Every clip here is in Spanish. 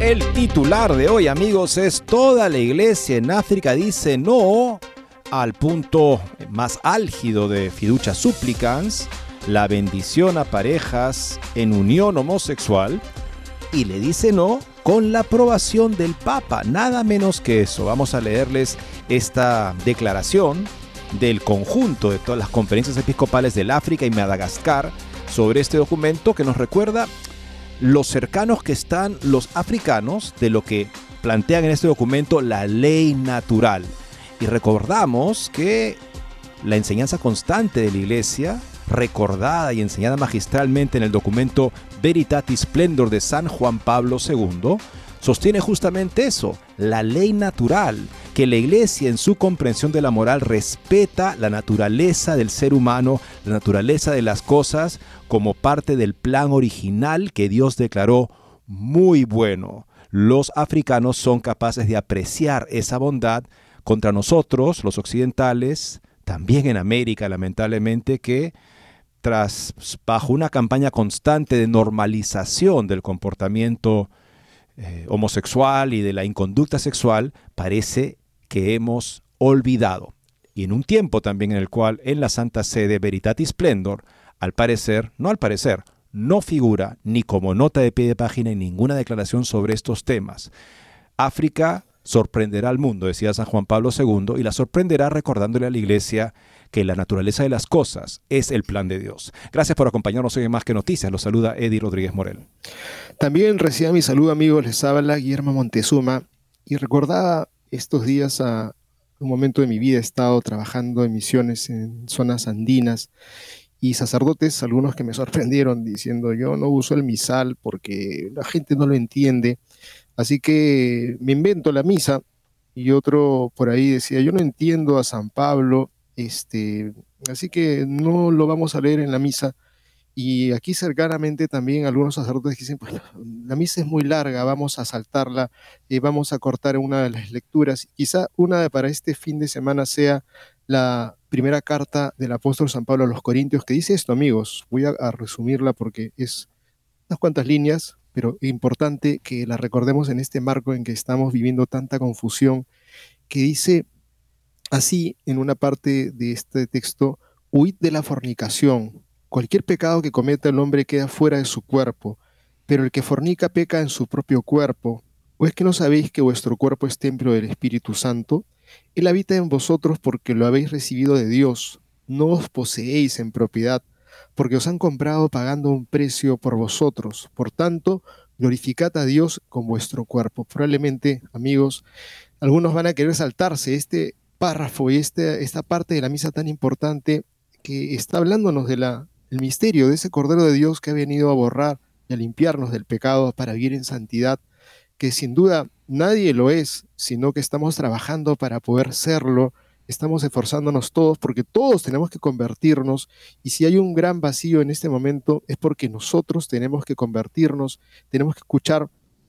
El titular de hoy, amigos, es Toda la iglesia en África dice no al punto más álgido de Fiducia Supplicans, la bendición a parejas en unión homosexual, y le dice no con la aprobación del Papa, nada menos que eso. Vamos a leerles esta declaración del conjunto de todas las conferencias episcopales del África y Madagascar sobre este documento que nos recuerda los cercanos que están los africanos de lo que plantean en este documento la ley natural. Y recordamos que la enseñanza constante de la Iglesia, recordada y enseñada magistralmente en el documento Veritatis Splendor de San Juan Pablo II, sostiene justamente eso, la ley natural, que la iglesia en su comprensión de la moral respeta la naturaleza del ser humano, la naturaleza de las cosas, como parte del plan original que Dios declaró muy bueno. Los africanos son capaces de apreciar esa bondad contra nosotros, los occidentales, también en América, lamentablemente, que tras bajo una campaña constante de normalización del comportamiento eh, homosexual y de la inconducta sexual, parece que hemos olvidado. Y en un tiempo también en el cual en la Santa Sede Veritatis Splendor, al parecer, no al parecer, no figura ni como nota de pie de página en ninguna declaración sobre estos temas. África sorprenderá al mundo, decía San Juan Pablo II, y la sorprenderá recordándole a la Iglesia que la naturaleza de las cosas es el plan de Dios. Gracias por acompañarnos hoy en Más que Noticias. Los saluda Eddie Rodríguez Morel. También reciba mi saludo, amigos. Les habla Guillermo Montezuma. Y recordaba estos días a un momento de mi vida he estado trabajando en misiones en zonas andinas y sacerdotes, algunos que me sorprendieron diciendo yo no uso el misal porque la gente no lo entiende, así que me invento la misa y otro por ahí decía yo no entiendo a San Pablo este, así que no lo vamos a leer en la misa. Y aquí cercanamente también algunos sacerdotes dicen, pues la misa es muy larga, vamos a saltarla, eh, vamos a cortar una de las lecturas. Quizá una de para este fin de semana sea la primera carta del apóstol San Pablo a los Corintios, que dice esto, amigos. Voy a, a resumirla porque es unas cuantas líneas, pero importante que la recordemos en este marco en que estamos viviendo tanta confusión, que dice, Así, en una parte de este texto, huid de la fornicación. Cualquier pecado que cometa el hombre queda fuera de su cuerpo, pero el que fornica peca en su propio cuerpo. ¿O es que no sabéis que vuestro cuerpo es templo del Espíritu Santo? Él habita en vosotros porque lo habéis recibido de Dios. No os poseéis en propiedad, porque os han comprado pagando un precio por vosotros. Por tanto, glorificad a Dios con vuestro cuerpo. Probablemente, amigos, algunos van a querer saltarse este párrafo y este, esta parte de la misa tan importante que está hablándonos del misterio de ese Cordero de Dios que ha venido a borrar y a limpiarnos del pecado para vivir en santidad, que sin duda nadie lo es, sino que estamos trabajando para poder serlo, estamos esforzándonos todos porque todos tenemos que convertirnos y si hay un gran vacío en este momento es porque nosotros tenemos que convertirnos, tenemos que escuchar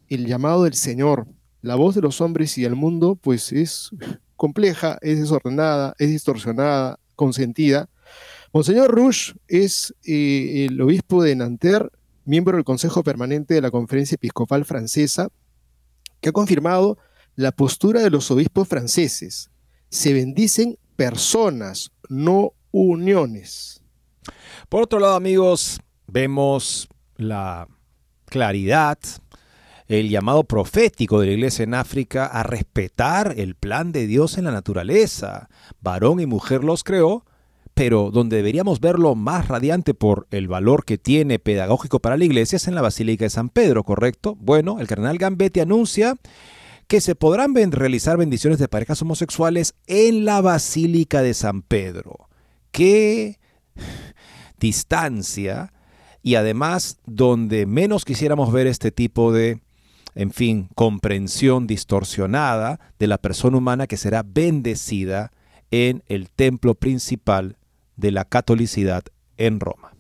el llamado del Señor. La voz de los hombres y del mundo pues es compleja, es desordenada, es distorsionada, consentida. Monseñor Rush es eh, el obispo de Nanterre, miembro del Consejo Permanente de la Conferencia Episcopal Francesa, que ha confirmado la postura de los obispos franceses. Se bendicen personas, no uniones. Por otro lado, amigos, vemos la claridad el llamado profético de la iglesia en África a respetar el plan de Dios en la naturaleza. Varón y mujer los creó, pero donde deberíamos verlo más radiante por el valor que tiene pedagógico para la iglesia es en la Basílica de San Pedro, ¿correcto? Bueno, el cardenal Gambetti anuncia que se podrán realizar bendiciones de parejas homosexuales en la Basílica de San Pedro. ¡Qué distancia! Y además, donde menos quisiéramos ver este tipo de, en fin, comprensión distorsionada de la persona humana que será bendecida en el templo principal de la catolicidad en Roma.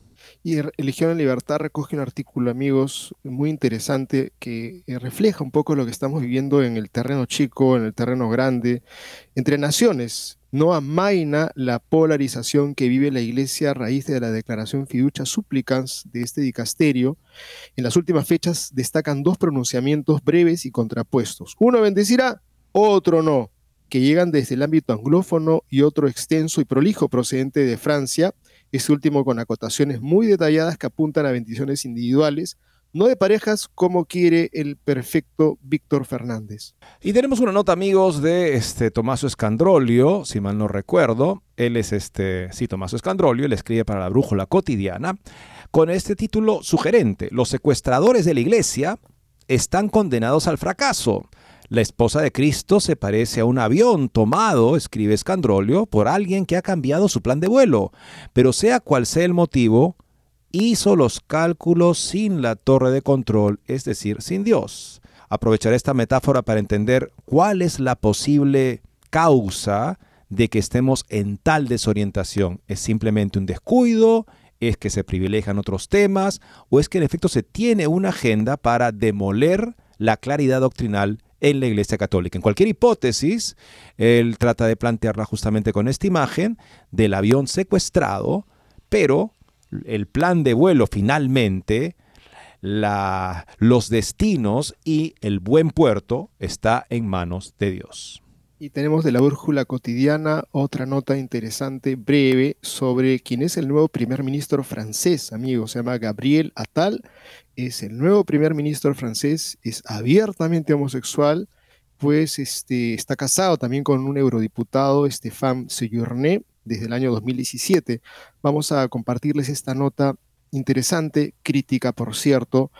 Y Religión en Libertad recoge un artículo, amigos, muy interesante que eh, refleja un poco lo que estamos viviendo en el terreno chico, en el terreno grande, entre naciones. No amaina la polarización que vive la Iglesia a raíz de la declaración fiducia supplicans de este dicasterio. En las últimas fechas destacan dos pronunciamientos breves y contrapuestos. Uno bendecirá, otro no que llegan desde el ámbito anglófono y otro extenso y prolijo procedente de Francia, este último con acotaciones muy detalladas que apuntan a bendiciones individuales, no de parejas como quiere el perfecto Víctor Fernández. Y tenemos una nota, amigos, de este Tomaso Escandrolio, si mal no recuerdo. Él es este, sí, Tomaso Escandrolio, él escribe para la Brújula Cotidiana, con este título sugerente: Los secuestradores de la iglesia están condenados al fracaso. La esposa de Cristo se parece a un avión tomado, escribe Escandrolio, por alguien que ha cambiado su plan de vuelo. Pero sea cual sea el motivo, hizo los cálculos sin la torre de control, es decir, sin Dios. Aprovecharé esta metáfora para entender cuál es la posible causa de que estemos en tal desorientación. ¿Es simplemente un descuido? ¿Es que se privilegian otros temas? ¿O es que en efecto se tiene una agenda para demoler la claridad doctrinal en la Iglesia Católica. En cualquier hipótesis, él trata de plantearla justamente con esta imagen del avión secuestrado, pero el plan de vuelo finalmente, los destinos y el buen puerto está en manos de Dios. Y tenemos de la brújula cotidiana otra nota interesante, breve, sobre quién es el nuevo primer ministro francés, amigo. Se llama Gabriel Attal. Es el nuevo primer ministro francés, es abiertamente homosexual, pues este, está casado también con un eurodiputado, Stéphane Sejourné, desde el año 2017. Vamos a compartirles esta nota interesante, crítica, por cierto,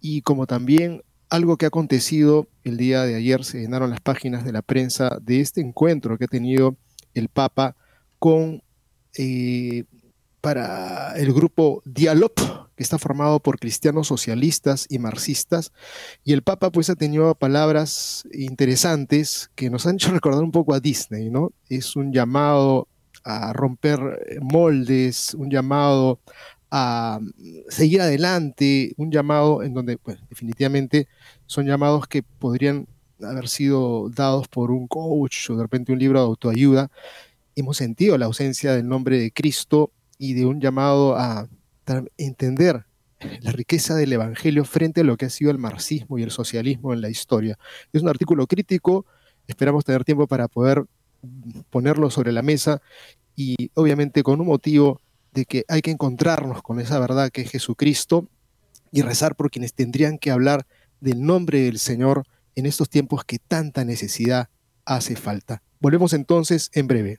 y como también algo que ha acontecido el día de ayer, se llenaron las páginas de la prensa de este encuentro que ha tenido el Papa con eh, para el grupo Dialop, que está formado por cristianos socialistas y marxistas, y el Papa pues ha tenido palabras interesantes que nos han hecho recordar un poco a Disney, ¿no? Es un llamado a romper moldes, un llamado a seguir adelante, un llamado en donde pues, definitivamente son llamados que podrían haber sido dados por un coach o de repente un libro de autoayuda. Hemos sentido la ausencia del nombre de Cristo y de un llamado a entender la riqueza del Evangelio frente a lo que ha sido el marxismo y el socialismo en la historia. Es un artículo crítico, esperamos tener tiempo para poder ponerlo sobre la mesa y obviamente con un motivo de que hay que encontrarnos con esa verdad que es Jesucristo y rezar por quienes tendrían que hablar del nombre del Señor en estos tiempos que tanta necesidad hace falta. Volvemos entonces en breve.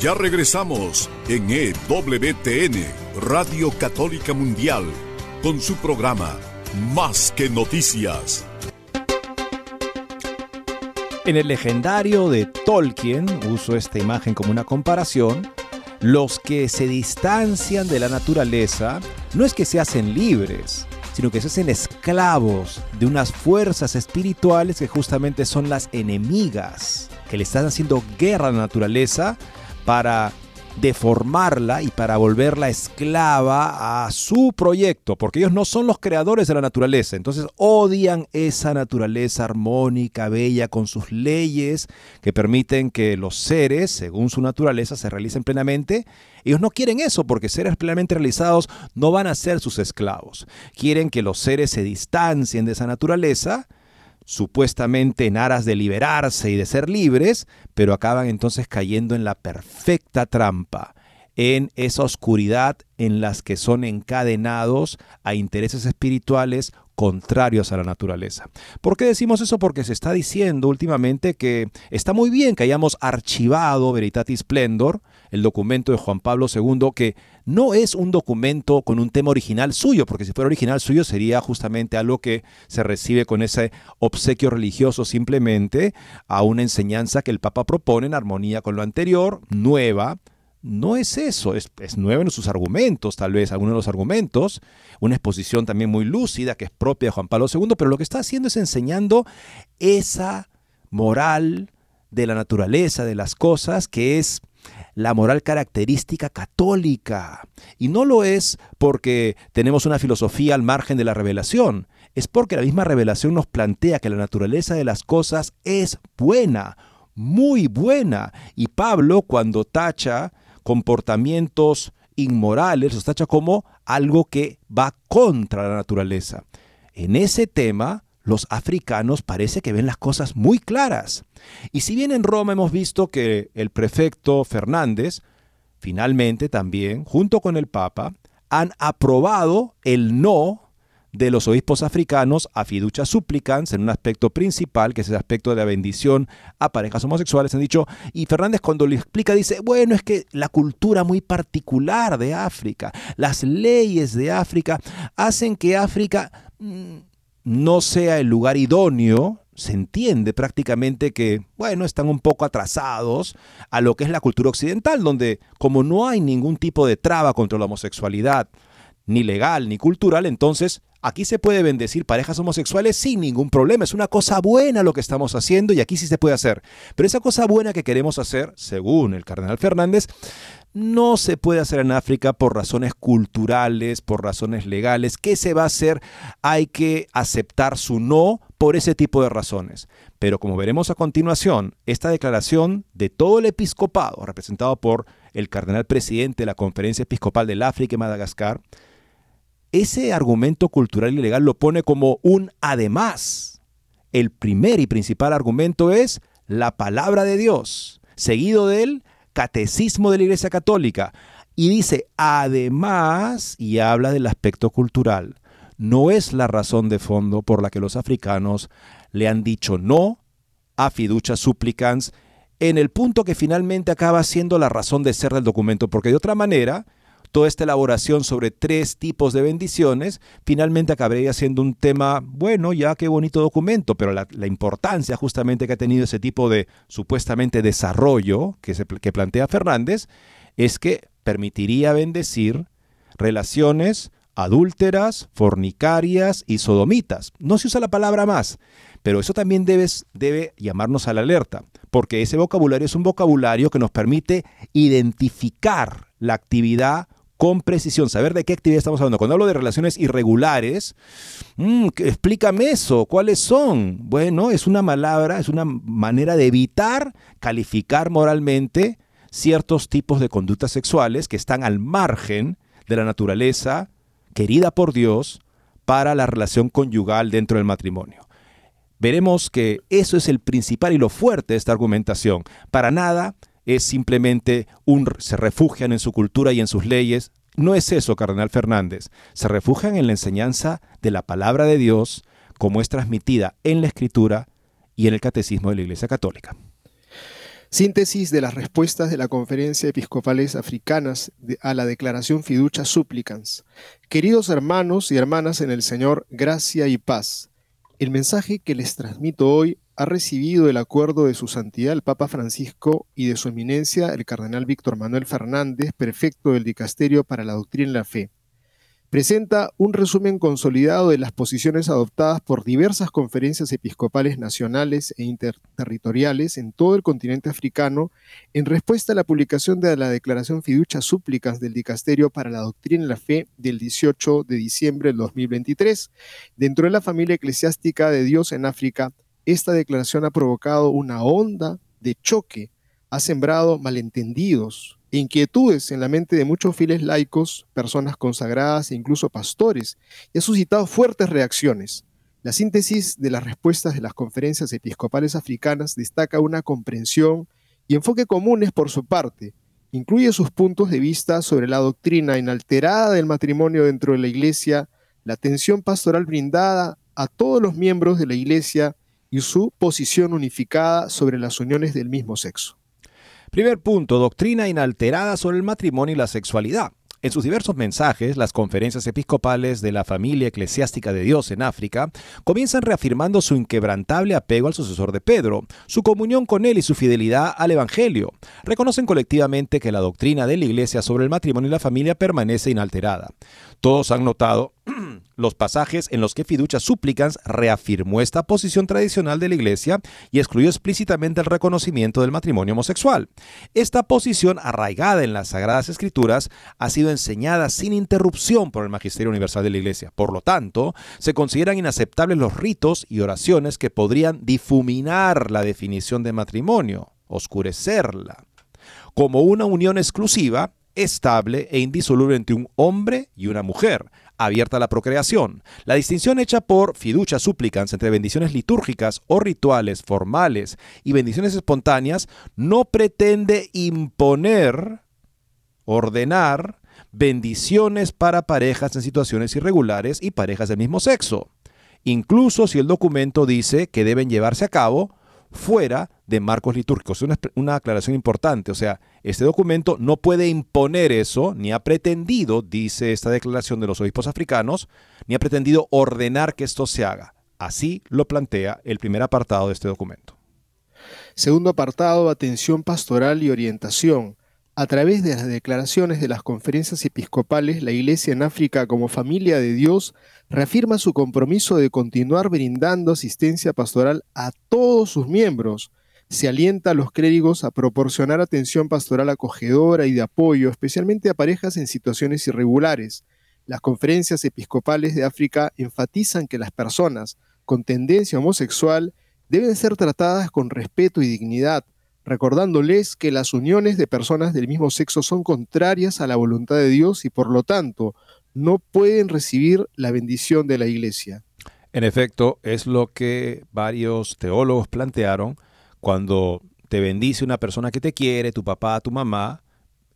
Ya regresamos en EWTN, Radio Católica Mundial, con su programa Más que Noticias. En el legendario de Tolkien, uso esta imagen como una comparación, los que se distancian de la naturaleza no es que se hacen libres, sino que se hacen esclavos de unas fuerzas espirituales que justamente son las enemigas, que le están haciendo guerra a la naturaleza para deformarla y para volverla esclava a su proyecto, porque ellos no son los creadores de la naturaleza, entonces odian esa naturaleza armónica, bella, con sus leyes que permiten que los seres, según su naturaleza, se realicen plenamente. Ellos no quieren eso, porque seres plenamente realizados no van a ser sus esclavos. Quieren que los seres se distancien de esa naturaleza supuestamente en aras de liberarse y de ser libres, pero acaban entonces cayendo en la perfecta trampa, en esa oscuridad en las que son encadenados a intereses espirituales contrarios a la naturaleza. ¿Por qué decimos eso? Porque se está diciendo últimamente que está muy bien que hayamos archivado Veritatis Splendor, el documento de Juan Pablo II, que no es un documento con un tema original suyo, porque si fuera original suyo sería justamente algo que se recibe con ese obsequio religioso simplemente a una enseñanza que el Papa propone en armonía con lo anterior, nueva, no es eso, es, nuevo en sus argumentos, tal vez algunos de los argumentos, una exposición también muy lúcida que es propia de Juan Pablo II, pero lo que está haciendo es enseñando esa moral de la naturaleza, de las cosas, que es la moral característica católica. Y no lo es porque tenemos una filosofía al margen de la revelación, es porque la misma revelación nos plantea que la naturaleza de las cosas es buena, muy buena. Y Pablo cuando tacha comportamientos inmorales, los tacha como algo que va contra la naturaleza. En ese tema, los africanos parece que ven las cosas muy claras. Y si bien en Roma hemos visto que el prefecto Fernández, finalmente también, junto con el Papa, han aprobado el no de los obispos africanos a fiducia supplicans en un aspecto principal, que es el aspecto de la bendición a parejas homosexuales. Han dicho, y Fernández cuando lo explica dice, bueno, es que la cultura muy particular de África, las leyes de África, hacen que África mm, no sea el lugar idóneo se entiende prácticamente que, bueno, están un poco atrasados a lo que es la cultura occidental, donde como no hay ningún tipo de traba contra la homosexualidad, ni legal ni cultural, entonces Aquí se puede bendecir parejas homosexuales sin ningún problema. Es una cosa buena lo que estamos haciendo y aquí sí se puede hacer. Pero esa cosa buena que queremos hacer, según el cardenal Fernández, no se puede hacer en África por razones culturales, por razones legales. ¿Qué se va a hacer? Hay que aceptar su no por ese tipo de razones. Pero como veremos a continuación, esta declaración de todo el episcopado, representado por el cardenal presidente de la Conferencia Episcopal del África y Madagascar, ese argumento cultural y legal lo pone como un además. El primer y principal argumento es la palabra de Dios, seguido del catecismo de la Iglesia Católica. Y dice, además, y habla del aspecto cultural. No es la razón de fondo por la que los africanos le han dicho no a fiducia supplicans en el punto que finalmente acaba siendo la razón de ser del documento, porque de otra manera, toda esta elaboración sobre tres tipos de bendiciones, finalmente acabaría siendo un tema, bueno, ya qué bonito documento, pero la, importancia justamente que ha tenido ese tipo de supuestamente desarrollo que, se, plantea Fernández es que permitiría bendecir relaciones adúlteras, fornicarias y sodomitas. No se usa la palabra más, pero eso también debe llamarnos a la alerta, porque ese vocabulario es un vocabulario que nos permite identificar la actividad con precisión, saber de qué actividad estamos hablando. Cuando hablo de relaciones irregulares, mm, explícame eso, ¿cuáles son? Bueno, es una palabra, es una manera de evitar calificar moralmente ciertos tipos de conductas sexuales que están al margen de la naturaleza querida por Dios para la relación conyugal dentro del matrimonio. veremos que eso es el principal y lo fuerte de esta argumentación. Para nada es simplemente un se refugian en su cultura y en sus leyes. No es eso, Cardenal Fernández. Se refugian en la enseñanza de la palabra de Dios como es transmitida en la Escritura y en el Catecismo de la Iglesia Católica. Síntesis de las respuestas de la Conferencia Episcopales Africanas a la Declaración Fiducia Supplicans. Queridos hermanos y hermanas en el Señor, gracia y paz. El mensaje que les transmito hoy ha recibido el acuerdo de su santidad el Papa Francisco y de su eminencia el cardenal Víctor Manuel Fernández, prefecto del Dicasterio para la Doctrina y la Fe presenta un resumen consolidado de las posiciones adoptadas por diversas conferencias episcopales nacionales e interterritoriales en todo el continente africano en respuesta a la publicación de la Declaración Fiducia Súplicas del Dicasterio para la Doctrina y la Fe del 18 de diciembre del 2023. Dentro de la familia eclesiástica de Dios en África, esta declaración ha provocado una onda de choque, ha sembrado malentendidos, inquietudes en la mente de muchos fieles laicos, personas consagradas e incluso pastores, y ha suscitado fuertes reacciones. La síntesis de las respuestas de las conferencias episcopales africanas destaca una comprensión y enfoque comunes por su parte. Incluye sus puntos de vista sobre la doctrina inalterada del matrimonio dentro de la Iglesia, la atención pastoral brindada a todos los miembros de la Iglesia y su posición unificada sobre las uniones del mismo sexo. Primer punto, doctrina inalterada sobre el matrimonio y la sexualidad. En sus diversos mensajes, las conferencias episcopales de la familia eclesiástica de Dios en África comienzan reafirmando su inquebrantable apego al sucesor de Pedro, su comunión con él y su fidelidad al Evangelio. Reconocen colectivamente que la doctrina de la Iglesia sobre el matrimonio y la familia permanece inalterada. Todos han notado los pasajes en los que Fiducia Supplicans reafirmó esta posición tradicional de la Iglesia y excluyó explícitamente el reconocimiento del matrimonio homosexual. Esta posición arraigada en las Sagradas Escrituras ha sido enseñada sin interrupción por el Magisterio Universal de la Iglesia. Por lo tanto, se consideran inaceptables los ritos y oraciones que podrían difuminar la definición de matrimonio, oscurecerla. Como una unión exclusiva, estable e indisoluble entre un hombre y una mujer, abierta a la procreación. La distinción hecha por fiducia supplicans entre bendiciones litúrgicas o rituales formales y bendiciones espontáneas no pretende imponer, ordenar bendiciones para parejas en situaciones irregulares y parejas del mismo sexo, incluso si el documento dice que deben llevarse a cabo fuera de marcos litúrgicos. Es una, una, aclaración importante. O sea, este documento no puede imponer eso, ni ha pretendido, dice esta declaración de los obispos africanos, ni ha pretendido ordenar que esto se haga. Así lo plantea el primer apartado de este documento. Segundo apartado, atención pastoral y orientación. A través de las declaraciones de las conferencias episcopales, la Iglesia en África como familia de Dios reafirma su compromiso de continuar brindando asistencia pastoral a todos sus miembros. Se alienta a los clérigos a proporcionar atención pastoral acogedora y de apoyo, especialmente a parejas en situaciones irregulares. Las conferencias episcopales de África enfatizan que las personas con tendencia homosexual deben ser tratadas con respeto y dignidad, recordándoles que las uniones de personas del mismo sexo son contrarias a la voluntad de Dios y por lo tanto no pueden recibir la bendición de la iglesia. En efecto, es lo que varios teólogos plantearon cuando te bendice una persona que te quiere, tu papá, tu mamá,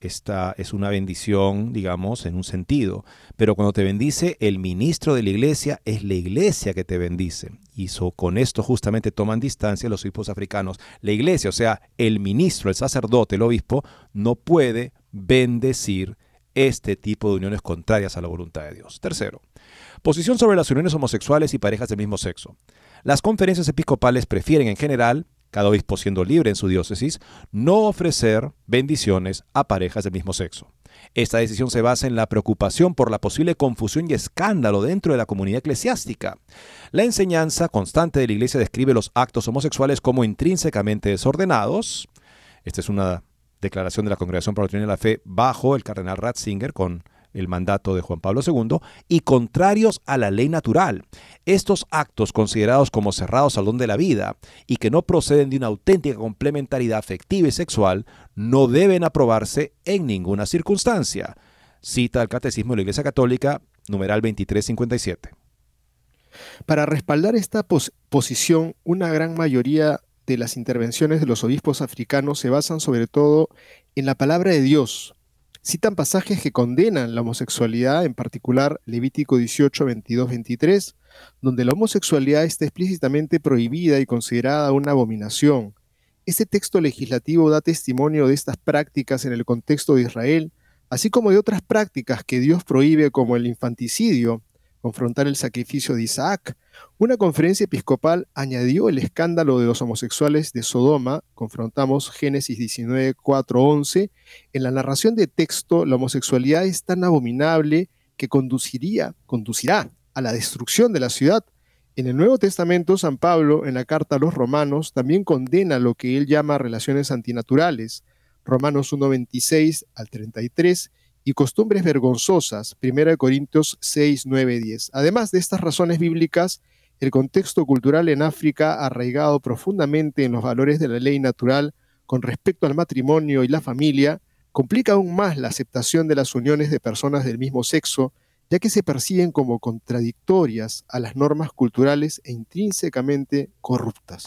esta es una bendición, digamos, en un sentido. Pero cuando te bendice el ministro de la iglesia, es la iglesia que te bendice. Y con esto justamente toman distancia los obispos africanos. La iglesia, o sea, el ministro, el sacerdote, el obispo, no puede bendecir este tipo de uniones contrarias a la voluntad de Dios. Tercero, posición sobre las uniones homosexuales y parejas del mismo sexo. Las conferencias episcopales prefieren en general cada obispo siendo libre en su diócesis, no ofrecer bendiciones a parejas del mismo sexo. Esta decisión se basa en la preocupación por la posible confusión y escándalo dentro de la comunidad eclesiástica. La enseñanza constante de la Iglesia describe los actos homosexuales como intrínsecamente desordenados. Esta es una declaración de la Congregación para la Doctrina de la Fe bajo el cardenal Ratzinger con el mandato de Juan Pablo II, y contrarios a la ley natural. Estos actos considerados como cerrados al don de la vida y que no proceden de una auténtica complementariedad afectiva y sexual no deben aprobarse en ninguna circunstancia. Cita el Catecismo de la Iglesia Católica, numeral 2357. Para respaldar esta posición, una gran mayoría de las intervenciones de los obispos africanos se basan sobre todo en la palabra de Dios. Citan pasajes que condenan la homosexualidad, en particular Levítico 18, 22, 23, donde la homosexualidad está explícitamente prohibida y considerada una abominación. Este texto legislativo da testimonio de estas prácticas en el contexto de Israel, así como de otras prácticas que Dios prohíbe como el infanticidio, confrontar el sacrificio de Isaac, una conferencia episcopal añadió el escándalo de los homosexuales de Sodoma, confrontamos Génesis 19, 4, 11, en la narración de texto la homosexualidad es tan abominable que conduciría, conducirá a la destrucción de la ciudad. En el Nuevo Testamento, San Pablo, en la carta a los romanos, también condena lo que él llama relaciones antinaturales, Romanos 1, 26 al 33, y costumbres vergonzosas, 1 Corintios 6, 9, 10. Además de estas razones bíblicas, el contexto cultural en África, arraigado profundamente en los valores de la ley natural con respecto al matrimonio y la familia, complica aún más la aceptación de las uniones de personas del mismo sexo, ya que se perciben como contradictorias a las normas culturales e intrínsecamente corruptas.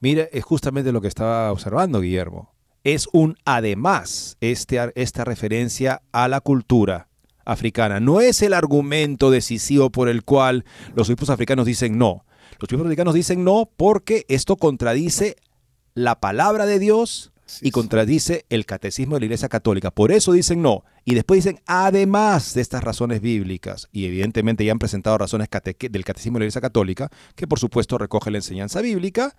Mire, es justamente lo que estaba observando Guillermo es un además este, esta referencia a la cultura africana. No es el argumento decisivo por el cual los obispos africanos dicen no. Los obispos africanos dicen no porque esto contradice la palabra de Dios y contradice el catecismo de la Iglesia Católica. Por eso dicen no. Y después dicen, además de estas razones bíblicas, y evidentemente ya han presentado razones del catecismo de la Iglesia Católica, que por supuesto recoge la enseñanza bíblica,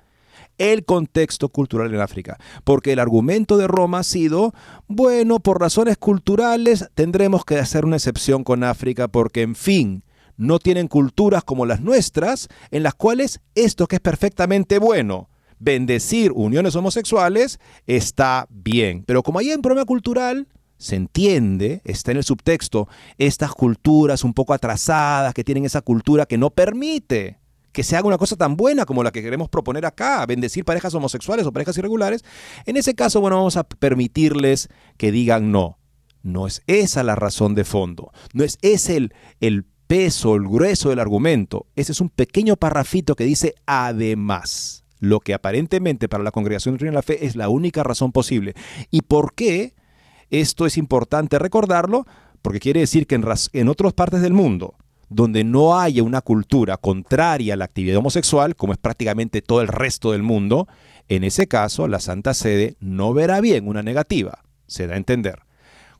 el contexto cultural en África. Porque el argumento de Roma ha sido, bueno, por razones culturales tendremos que hacer una excepción con África porque, en fin, no tienen culturas como las nuestras en las cuales esto que es perfectamente bueno, bendecir uniones homosexuales, está bien. Pero como hay un problema cultural, se entiende, está en el subtexto, estas culturas un poco atrasadas, que tienen esa cultura que no permite que se haga una cosa tan buena como la que queremos proponer acá, bendecir parejas homosexuales o parejas irregulares, en ese caso, bueno, vamos a permitirles que digan no. No es esa la razón de fondo, no es ese el, el peso, el grueso del argumento. Ese es un pequeño parrafito que dice además, lo que aparentemente para la congregación de la fe es la única razón posible. ¿Y por qué? Esto es importante recordarlo, porque quiere decir que en, en otras partes del mundo, donde no haya una cultura contraria a la actividad homosexual, como es prácticamente todo el resto del mundo, en ese caso la Santa Sede no verá bien una negativa. Se da a entender.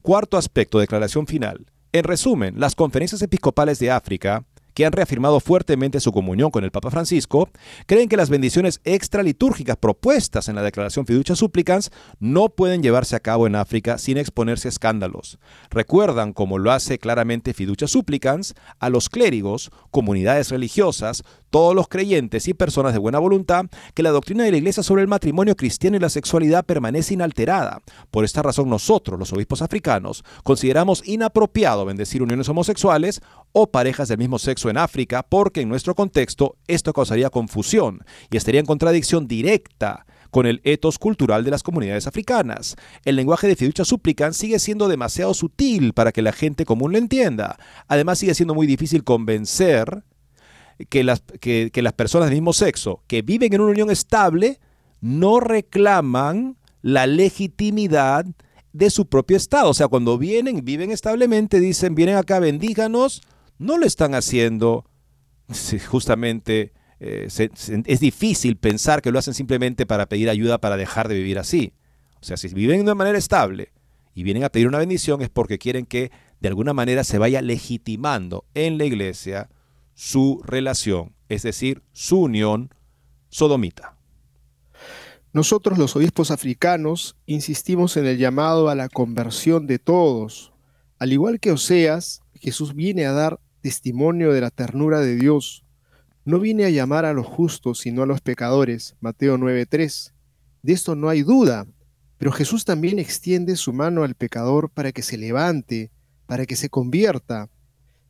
Cuarto aspecto, declaración final. En resumen, las conferencias episcopales de África que han reafirmado fuertemente su comunión con el Papa Francisco, creen que las bendiciones extralitúrgicas propuestas en la Declaración Fiducia Supplicans no pueden llevarse a cabo en África sin exponerse a escándalos. Recuerdan, como lo hace claramente Fiducia Supplicans, a los clérigos, comunidades religiosas, todos los creyentes y personas de buena voluntad que la doctrina de la Iglesia sobre el matrimonio cristiano y la sexualidad permanece inalterada. Por esta razón nosotros, los obispos africanos, consideramos inapropiado bendecir uniones homosexuales o parejas del mismo sexo en África porque en nuestro contexto esto causaría confusión y estaría en contradicción directa con el etos cultural de las comunidades africanas. El lenguaje de fiducia suplican sigue siendo demasiado sutil para que la gente común lo entienda. Además sigue siendo muy difícil convencer que las, que, las personas del mismo sexo que viven en una unión estable no reclaman la legitimidad de su propio estado. O sea, cuando vienen, viven establemente, dicen, vienen acá, bendíganos, no lo están haciendo justamente... Eh, es difícil pensar que lo hacen simplemente para pedir ayuda para dejar de vivir así. O sea, si viven de manera estable y vienen a pedir una bendición es porque quieren que de alguna manera se vaya legitimando en la iglesia su relación, es decir, su unión sodomita. Nosotros los obispos africanos insistimos en el llamado a la conversión de todos. Al igual que Oseas, Jesús viene a dar testimonio de la ternura de Dios. No viene a llamar a los justos, sino a los pecadores. Mateo 9:3. De esto no hay duda. Pero Jesús también extiende su mano al pecador para que se levante, para que se convierta.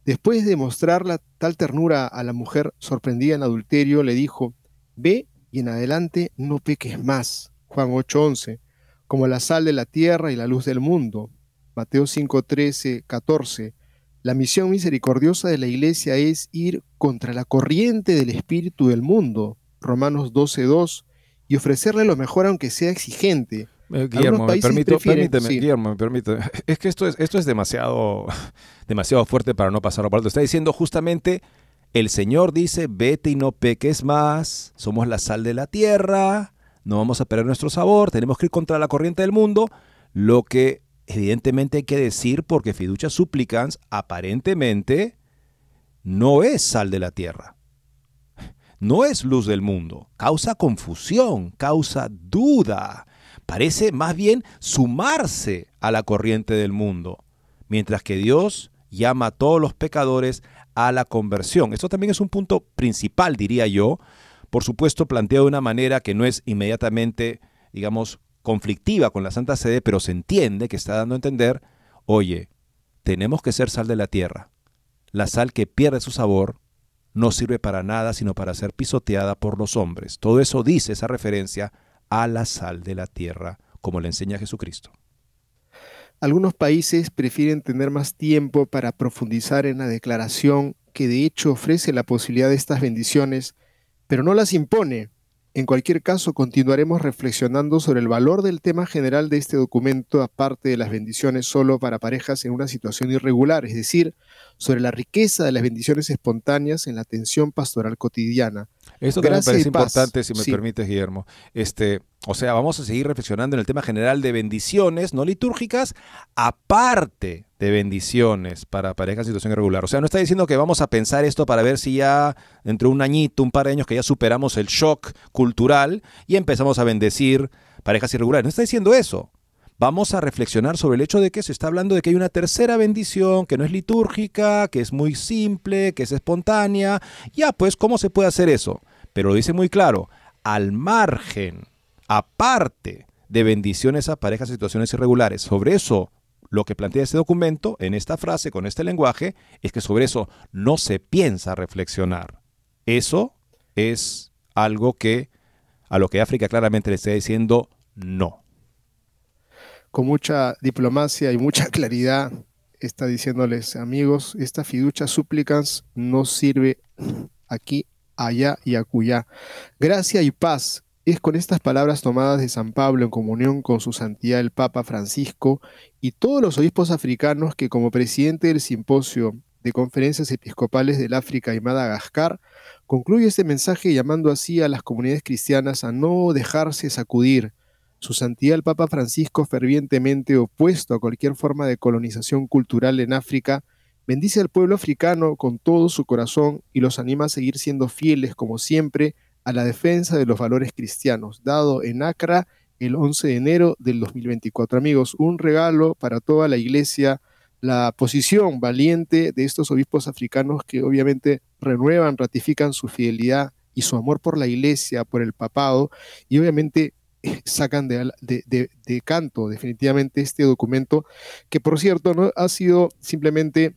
Después de mostrarla tal ternura a la mujer sorprendida en adulterio, le dijo, Ve y en adelante no peques más. Juan 8:11, como la sal de la tierra y la luz del mundo. Mateo 5:13, 14. La misión misericordiosa de la iglesia es ir contra la corriente del espíritu del mundo, Romanos 12.2, y ofrecerle lo mejor aunque sea exigente. Eh, Guillermo, me permito, permíteme, Guillermo, me permite. Es que esto es, esto es demasiado, demasiado fuerte para no pasarlo por alto. Está diciendo justamente, el Señor dice, vete y no peques más, somos la sal de la tierra, no vamos a perder nuestro sabor, tenemos que ir contra la corriente del mundo, lo que evidentemente hay que decir porque fiducia supplicans aparentemente no es sal de la tierra, no es luz del mundo, causa confusión, causa duda, parece más bien sumarse a la corriente del mundo, mientras que Dios llama a todos los pecadores a la conversión. Esto también es un punto principal, diría yo, por supuesto planteado de una manera que no es inmediatamente, digamos, conflictiva con la Santa Sede, pero se entiende que está dando a entender, oye, tenemos que ser sal de la tierra. La sal que pierde su sabor no sirve para nada sino para ser pisoteada por los hombres. Todo eso dice esa referencia a la sal de la tierra, como le enseña Jesucristo. Algunos países prefieren tener más tiempo para profundizar en la declaración que de hecho ofrece la posibilidad de estas bendiciones, pero no las impone, en cualquier caso, continuaremos reflexionando sobre el valor del tema general de este documento, aparte de las bendiciones solo para parejas en una situación irregular, es decir, sobre la riqueza de las bendiciones espontáneas en la atención pastoral cotidiana. Esto también me parece importante, si me permites, Guillermo. Este, o sea, vamos a seguir reflexionando en el tema general de bendiciones no litúrgicas, aparte de bendiciones para parejas en situación irregular. O sea, no está diciendo que vamos a pensar esto para ver si ya dentro de un añito, un par de años que ya superamos el shock cultural y empezamos a bendecir parejas irregulares. No está diciendo eso vamos a reflexionar sobre el hecho de que se está hablando de que hay una tercera bendición que no es litúrgica, que es muy simple, que es espontánea. Ya, pues, ¿cómo se puede hacer eso? Pero lo dice muy claro, al margen, aparte de bendiciones a parejas en situaciones irregulares. Sobre eso, lo que plantea este documento, en esta frase, con este lenguaje, es que sobre eso no se piensa reflexionar. Eso es algo que a lo que África claramente le está diciendo no con mucha diplomacia y mucha claridad está diciéndoles, amigos, esta fiducia súplicas no sirve aquí, allá y acullá. Gracia y paz es con estas palabras tomadas de San Pablo en comunión con su santidad el Papa Francisco y todos los obispos africanos que como presidente del simposio de conferencias episcopales del África y Madagascar, concluye este mensaje llamando así a las comunidades cristianas a no dejarse sacudir, su santidad el Papa Francisco, fervientemente opuesto a cualquier forma de colonización cultural en África, bendice al pueblo africano con todo su corazón y los anima a seguir siendo fieles, como siempre, a la defensa de los valores cristianos, dado en Accra el 11 de enero del 2024. Amigos, un regalo para toda la iglesia, la posición valiente de estos obispos africanos que obviamente renuevan, ratifican su fidelidad y su amor por la iglesia, por el papado, y obviamente sacan de, de, canto definitivamente este documento, que por cierto no ha sido simplemente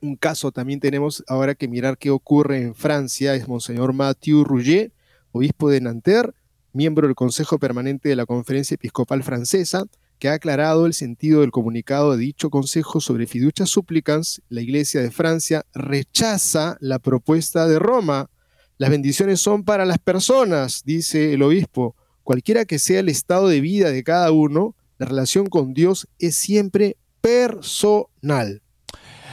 un caso, también tenemos ahora que mirar qué ocurre en Francia, es Monseñor Mathieu Rouget, obispo de Nanterre, miembro del Consejo Permanente de la Conferencia Episcopal Francesa, que ha aclarado el sentido del comunicado de dicho consejo sobre fiducia supplicans, la Iglesia de Francia rechaza la propuesta de Roma. Las bendiciones son para las personas, dice el obispo. Cualquiera que sea el estado de vida de cada uno, la relación con Dios es siempre personal.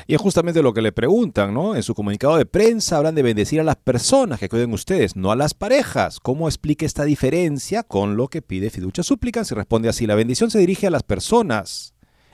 Y es justamente lo que le preguntan, ¿no? En su comunicado de prensa hablan de bendecir a las personas que cuiden ustedes, no a las parejas. ¿Cómo explica esta diferencia con lo que pide fiducia súplica? Se responde así, la bendición se dirige a las personas,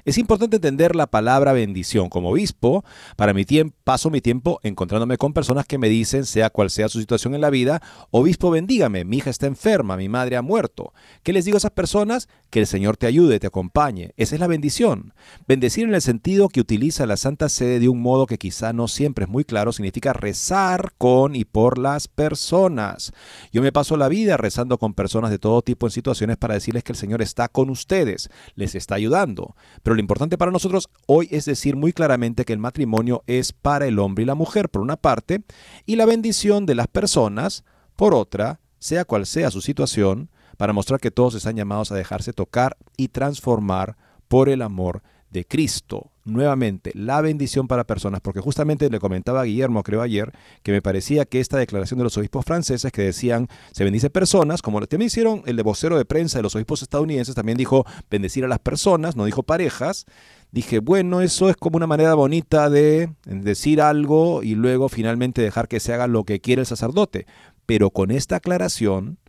es importante entender la palabra bendición. Como obispo, para mi tiempo, paso mi tiempo encontrándome con personas que me dicen, sea cual sea su situación en la vida, obispo, bendígame, mi hija está enferma, mi madre ha muerto. ¿Qué les digo a esas personas? Que el Señor te ayude, te acompañe. Esa es la bendición. Bendecir en el sentido que utiliza la Santa Sede de un modo que quizá no siempre es muy claro, significa rezar con y por las personas. Yo me paso la vida rezando con personas de todo tipo en situaciones para decirles que el Señor está con ustedes, les está ayudando. Pero lo importante para nosotros hoy es decir muy claramente que el matrimonio es para el hombre y la mujer, por una parte, y la bendición de las personas, por otra, sea cual sea su situación, para mostrar que todos están llamados a dejarse tocar y transformar por el amor de Cristo. Nuevamente, la bendición para personas, porque justamente le comentaba a Guillermo, creo ayer, que me parecía que esta declaración de los obispos franceses que decían se bendice personas, como también hicieron el de vocero de prensa de los obispos estadounidenses, también dijo bendecir a las personas, no dijo parejas. Dije, bueno, eso es como una manera bonita de decir algo y luego finalmente dejar que se haga lo que quiere el sacerdote. Pero con esta aclaración,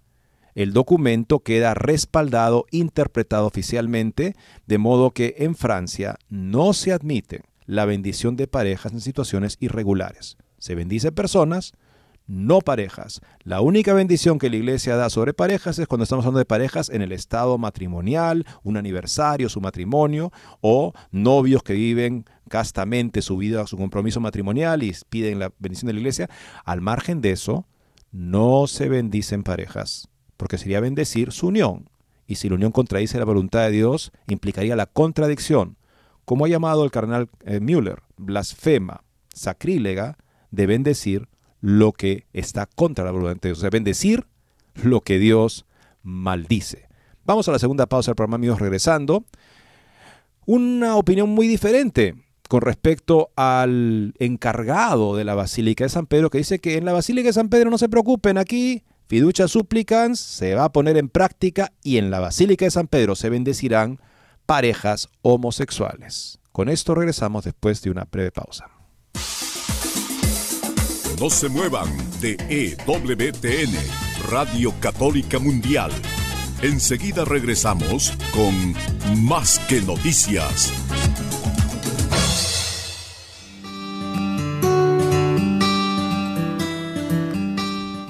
el documento queda respaldado, interpretado oficialmente, de modo que en Francia no se admite la bendición de parejas en situaciones irregulares. Se bendice personas, no parejas. La única bendición que la iglesia da sobre parejas es cuando estamos hablando de parejas en el estado matrimonial, un aniversario, su matrimonio, o novios que viven castamente su vida, su compromiso matrimonial y piden la bendición de la iglesia. Al margen de eso, no se bendicen parejas porque sería bendecir su unión. Y si la unión contradice la voluntad de Dios, implicaría la contradicción, como ha llamado el cardenal eh, Müller, blasfema, sacrílega, de bendecir lo que está contra la voluntad de Dios. O sea, bendecir lo que Dios maldice. Vamos a la segunda pausa del programa, amigos, regresando. Una opinión muy diferente con respecto al encargado de la Basílica de San Pedro, que dice que en la Basílica de San Pedro no se preocupen, aquí Fiducia Supplicans se va a poner en práctica y en la Basílica de San Pedro se bendecirán parejas homosexuales. Con esto regresamos después de una breve pausa. No se muevan de EWTN, Radio Católica Mundial. Enseguida regresamos con Más que Noticias.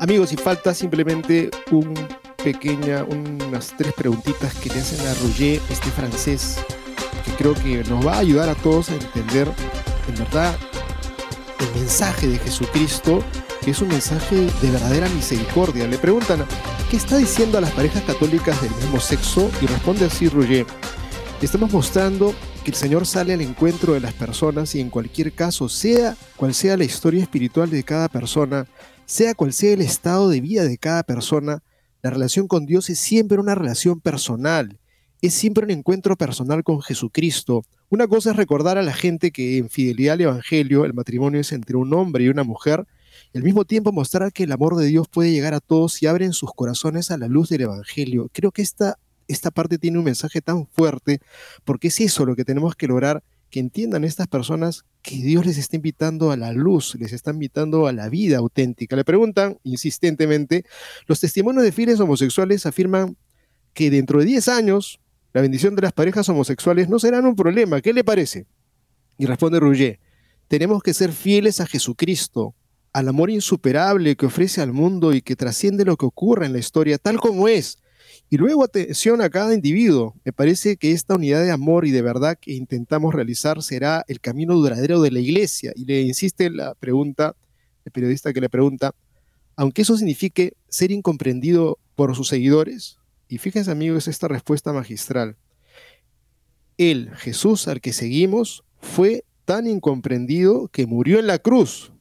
Amigos, y falta simplemente un pequeña, unas tres preguntitas que le hacen a Roger, este francés, que creo que nos va a ayudar a todos a entender, en verdad, el mensaje de Jesucristo, que es un mensaje de verdadera misericordia. Le preguntan, ¿qué está diciendo a las parejas católicas del mismo sexo? Y responde así Roger, estamos mostrando que el Señor sale al encuentro de las personas y en cualquier caso, sea cual sea la historia espiritual de cada persona, sea cual sea el estado de vida de cada persona, la relación con Dios es siempre una relación personal, es siempre un encuentro personal con Jesucristo. Una cosa es recordar a la gente que en fidelidad al Evangelio el matrimonio es entre un hombre y una mujer, y al mismo tiempo mostrar que el amor de Dios puede llegar a todos y abren sus corazones a la luz del Evangelio. Creo que esta, esta parte tiene un mensaje tan fuerte, porque es eso lo que tenemos que lograr que entiendan estas personas que Dios les está invitando a la luz, les está invitando a la vida auténtica. Le preguntan insistentemente, los testimonios de fieles homosexuales afirman que dentro de 10 años la bendición de las parejas homosexuales no serán un problema. ¿Qué le parece? Y responde Rouget, tenemos que ser fieles a Jesucristo, al amor insuperable que ofrece al mundo y que trasciende lo que ocurre en la historia tal como es y luego atención a cada individuo. Me parece que esta unidad de amor y de verdad que intentamos realizar será el camino duradero de la iglesia. Y le insiste la pregunta, el periodista que le pregunta, aunque eso signifique ser incomprendido por sus seguidores, Y fíjense amigos esta respuesta magistral. Él, Jesús al que seguimos, fue tan incomprendido que murió en la cruz.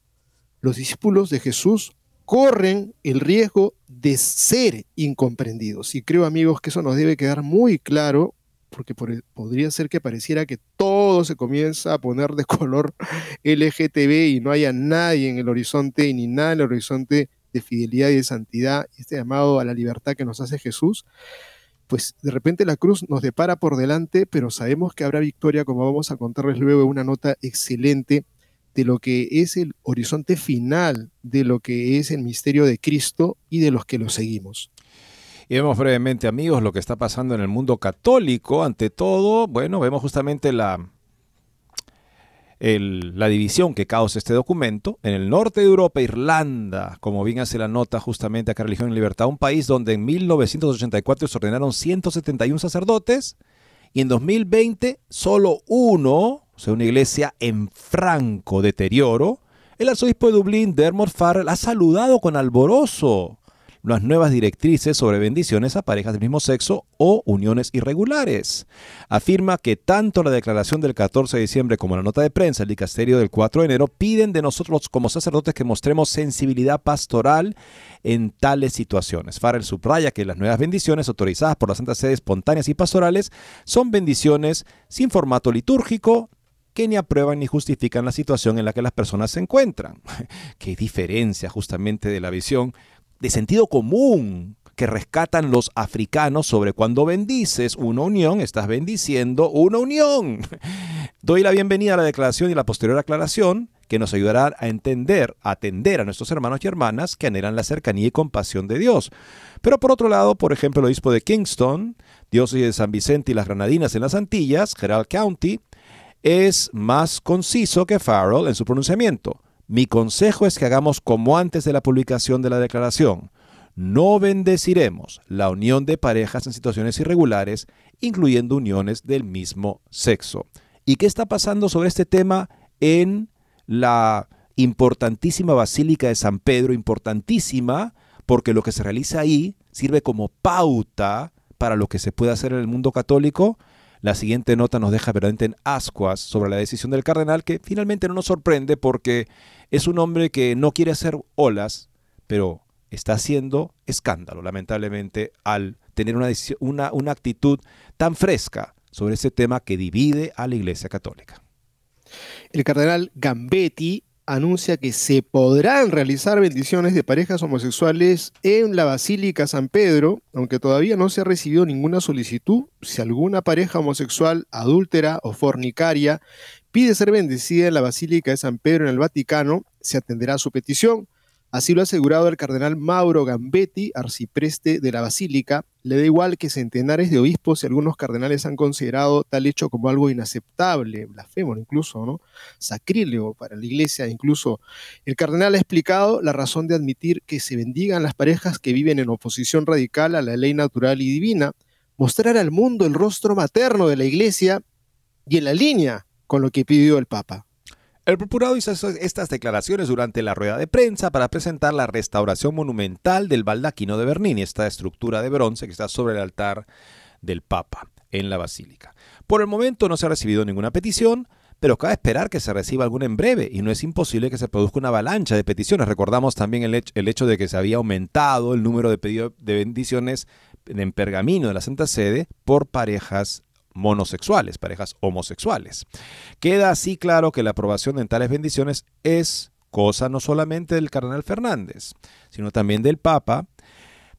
Los discípulos de Jesús corren el riesgo de ser incomprendidos. Y creo amigos que eso nos debe quedar muy claro porque podría ser que pareciera que todo se comienza a poner de color LGTB y no haya nadie en el horizonte ni nada en el horizonte de fidelidad y de santidad, este llamado a la libertad que nos hace Jesús, pues de repente la cruz nos depara por delante, pero sabemos que habrá victoria, como vamos a contarles luego una nota excelente de lo que es el horizonte final, de lo que es el misterio de Cristo y de los que lo seguimos. Y vemos brevemente, amigos, lo que está pasando en el mundo católico. Ante todo, bueno, vemos justamente la, la división que causa este documento. En el norte de Europa, Irlanda, como bien hace la nota justamente acá Religión y Libertad, un país donde en 1984 se ordenaron 171 sacerdotes y en 2020 solo uno, o sea, una iglesia en franco deterioro. El arzobispo de Dublín, Dermot Farrell, ha saludado con alborozo las nuevas directrices sobre bendiciones a parejas del mismo sexo o uniones irregulares. Afirma que tanto la declaración del 14 de diciembre como la nota de prensa del dicasterio del 4 de enero piden de nosotros como sacerdotes que mostremos sensibilidad pastoral en tales situaciones. Farrell subraya que las nuevas bendiciones autorizadas por la Santa Sede espontáneas y pastorales son bendiciones sin formato litúrgico, que ni aprueban ni justifican la situación en la que las personas se encuentran. Qué diferencia justamente de la visión de sentido común que rescatan los africanos sobre cuando bendices una unión, estás bendiciendo una unión. Doy la bienvenida a la declaración y la posterior aclaración que nos ayudará a entender, a atender a nuestros hermanos y hermanas que anhelan la cercanía y compasión de Dios. Pero por otro lado, por ejemplo, el obispo de Kingston, diócesis de San Vicente y las Granadinas en las Antillas, Gerald County, es más conciso que Farrell en su pronunciamiento. Mi consejo es que hagamos como antes de la publicación de la declaración. No bendeciremos la unión de parejas en situaciones irregulares, incluyendo uniones del mismo sexo. ¿Y qué está pasando sobre este tema en la importantísima Basílica de San Pedro? Importantísima porque lo que se realiza ahí sirve como pauta para lo que se puede hacer en el mundo católico la siguiente nota nos deja verdaderamente en ascuas sobre la decisión del cardenal, que finalmente no nos sorprende porque es un hombre que no quiere hacer olas, pero está haciendo escándalo, lamentablemente, al tener una, una, una actitud tan fresca sobre ese tema que divide a la Iglesia Católica. El cardenal Gambetti anuncia que se podrán realizar bendiciones de parejas homosexuales en la Basílica San Pedro, aunque todavía no se ha recibido ninguna solicitud. Si alguna pareja homosexual adúltera o fornicaria pide ser bendecida en la Basílica de San Pedro en el Vaticano, se atenderá su petición. Así lo ha asegurado el cardenal Mauro Gambetti, arcipreste de la Basílica. Le da igual que centenares de obispos y algunos cardenales han considerado tal hecho como algo inaceptable, blasfemo incluso, ¿no? Sacrílego para la iglesia incluso. El cardenal ha explicado la razón de admitir que se bendigan las parejas que viven en oposición radical a la ley natural y divina, mostrar al mundo el rostro materno de la iglesia y en la línea con lo que pidió el Papa. El procurado hizo estas declaraciones durante la rueda de prensa para presentar la restauración monumental del baldaquino de Bernini, esta estructura de bronce que está sobre el altar del Papa en la basílica. Por el momento no se ha recibido ninguna petición, pero cabe esperar que se reciba alguna en breve y no es imposible que se produzca una avalancha de peticiones. Recordamos también el hecho, el hecho de que se había aumentado el número de pedidos de bendiciones en pergamino de la Santa Sede por parejas monosexuales, parejas homosexuales. Queda así claro que la aprobación de tales bendiciones es cosa no solamente del cardenal Fernández, sino también del Papa,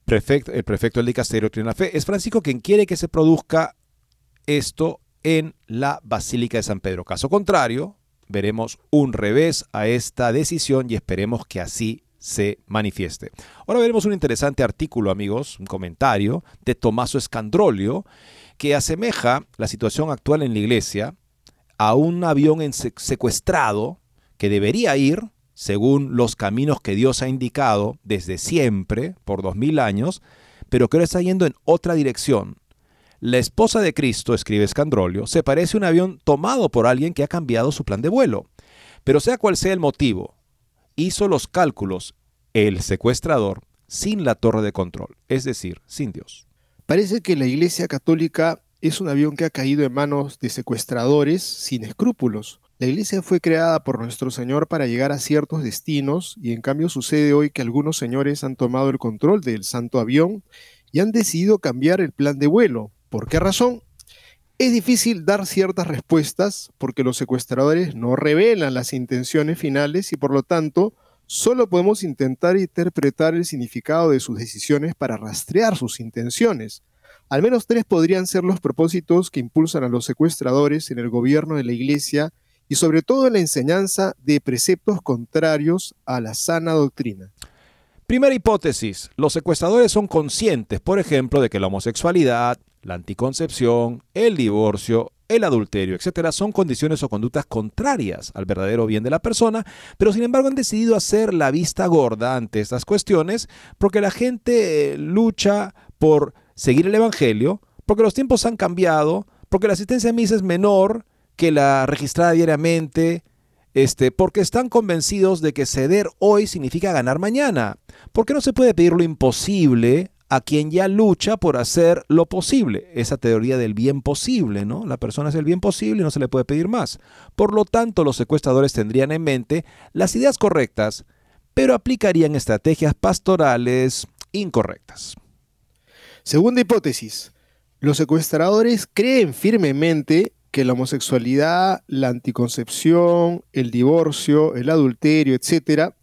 el prefecto del dicasterio de la Fe. Es Francisco quien quiere que se produzca esto en la Basílica de San Pedro. Caso contrario, veremos un revés a esta decisión y esperemos que así se manifieste. Ahora veremos un interesante artículo, amigos, un comentario de Tomaso Escandrolio, que asemeja la situación actual en la iglesia a un avión secuestrado que debería ir, según los caminos que Dios ha indicado desde siempre, por dos mil años, pero que ahora está yendo en otra dirección. La esposa de Cristo, escribe Escandrolio, se parece a un avión tomado por alguien que ha cambiado su plan de vuelo. Pero sea cual sea el motivo, hizo los cálculos el secuestrador sin la torre de control, es decir, sin Dios. Parece que la Iglesia Católica es un avión que ha caído en manos de secuestradores sin escrúpulos. La iglesia fue creada por nuestro Señor para llegar a ciertos destinos y en cambio sucede hoy que algunos señores han tomado el control del santo avión y han decidido cambiar el plan de vuelo. ¿Por qué razón? Es difícil dar ciertas respuestas porque los secuestradores no revelan las intenciones finales y por lo tanto solo podemos intentar interpretar el significado de sus decisiones para rastrear sus intenciones. Al menos tres podrían ser los propósitos que impulsan a los secuestradores en el gobierno de la Iglesia y sobre todo en la enseñanza de preceptos contrarios a la sana doctrina. Primera hipótesis, los secuestradores son conscientes, por ejemplo, de que la homosexualidad, la anticoncepción, el divorcio, el adulterio, etcétera, son condiciones o conductas contrarias al verdadero bien de la persona, pero sin embargo han decidido hacer la vista gorda ante estas cuestiones porque la gente eh, lucha por seguir el evangelio, porque los tiempos han cambiado, porque la asistencia a misa es menor que la registrada diariamente, este, porque están convencidos de que ceder hoy significa ganar mañana. ¿Por qué no se puede pedir lo imposible a quien ya lucha por hacer lo posible? Esa teoría del bien posible, ¿no? La persona es el bien posible y no se le puede pedir más. Por lo tanto, los secuestradores tendrían en mente las ideas correctas, pero aplicarían estrategias pastorales incorrectas. Segunda hipótesis. Los secuestradores creen firmemente que la homosexualidad, la anticoncepción, el divorcio, el adulterio, etcétera,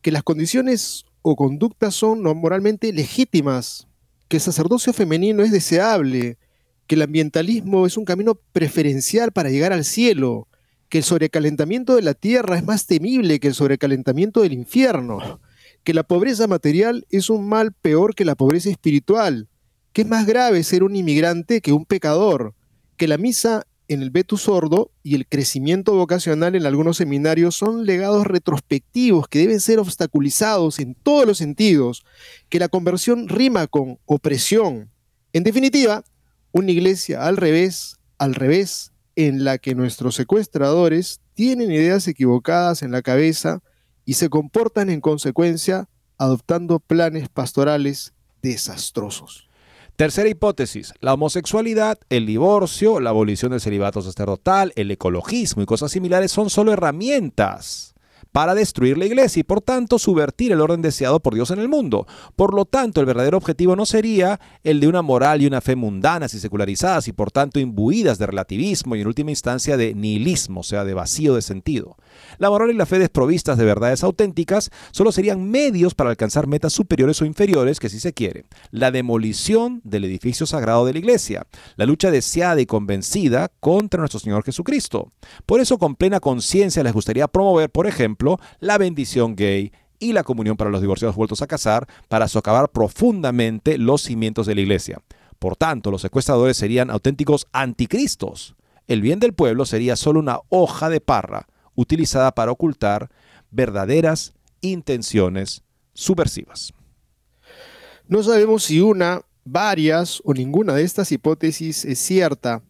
que las condiciones o conductas son moralmente legítimas, que el sacerdocio femenino es deseable, que el ambientalismo es un camino preferencial para llegar al cielo, que el sobrecalentamiento de la tierra es más temible que el sobrecalentamiento del infierno, que la pobreza material es un mal peor que la pobreza espiritual, que es más grave ser un inmigrante que un pecador, que la misa en el Betu Sordo y el crecimiento vocacional en algunos seminarios son legados retrospectivos que deben ser obstaculizados en todos los sentidos, que la conversión rima con opresión. En definitiva, una iglesia al revés, al revés, en la que nuestros secuestradores tienen ideas equivocadas en la cabeza y se comportan en consecuencia adoptando planes pastorales desastrosos. Tercera hipótesis, la homosexualidad, el divorcio, la abolición del celibato sacerdotal, el ecologismo y cosas similares son solo herramientas para destruir la iglesia y por tanto subvertir el orden deseado por Dios en el mundo. Por lo tanto, el verdadero objetivo no sería el de una moral y una fe mundanas y secularizadas y por tanto imbuidas de relativismo y en última instancia de nihilismo, o sea, de vacío de sentido. La moral y la fe desprovistas de verdades auténticas solo serían medios para alcanzar metas superiores o inferiores que si se quiere. La demolición del edificio sagrado de la iglesia, la lucha deseada y convencida contra nuestro Señor Jesucristo. Por eso con plena conciencia les gustaría promover, por ejemplo, la bendición gay y la comunión para los divorciados vueltos a casar para socavar profundamente los cimientos de la iglesia. Por tanto, los secuestradores serían auténticos anticristos. El bien del pueblo sería solo una hoja de parra utilizada para ocultar verdaderas intenciones subversivas. No sabemos si una, varias o ninguna de estas hipótesis es cierta,